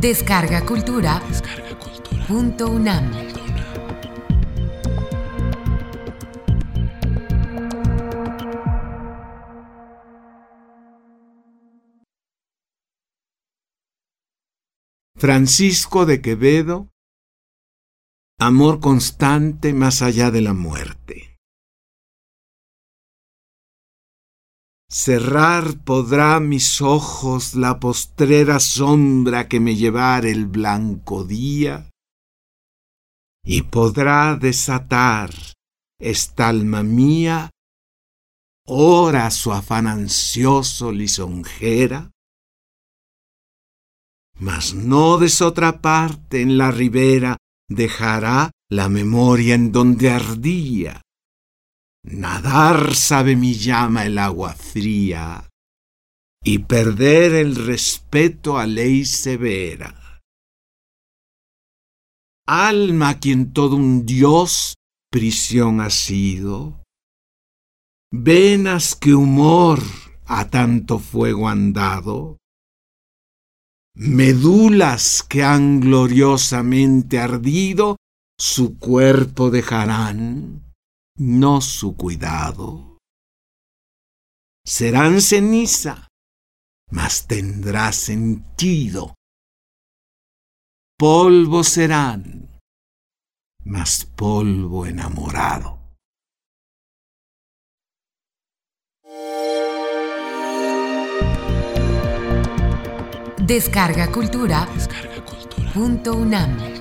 Descarga Cultura. Punto UNAM. Francisco de Quevedo, Amor constante más allá de la muerte. Cerrar podrá mis ojos la postrera sombra que me llevar el blanco día, y podrá desatar esta alma mía, ora su afán ansioso lisonjera, mas no des otra parte en la ribera dejará la memoria en donde ardía. Nadar sabe mi llama el agua fría y perder el respeto a ley severa. Alma quien todo un dios prisión ha sido, venas que humor a tanto fuego han dado, medulas que han gloriosamente ardido, su cuerpo dejarán, no su cuidado. Serán ceniza, mas tendrá sentido. Polvo serán, mas polvo enamorado. Descarga Cultura. Punto UNAM.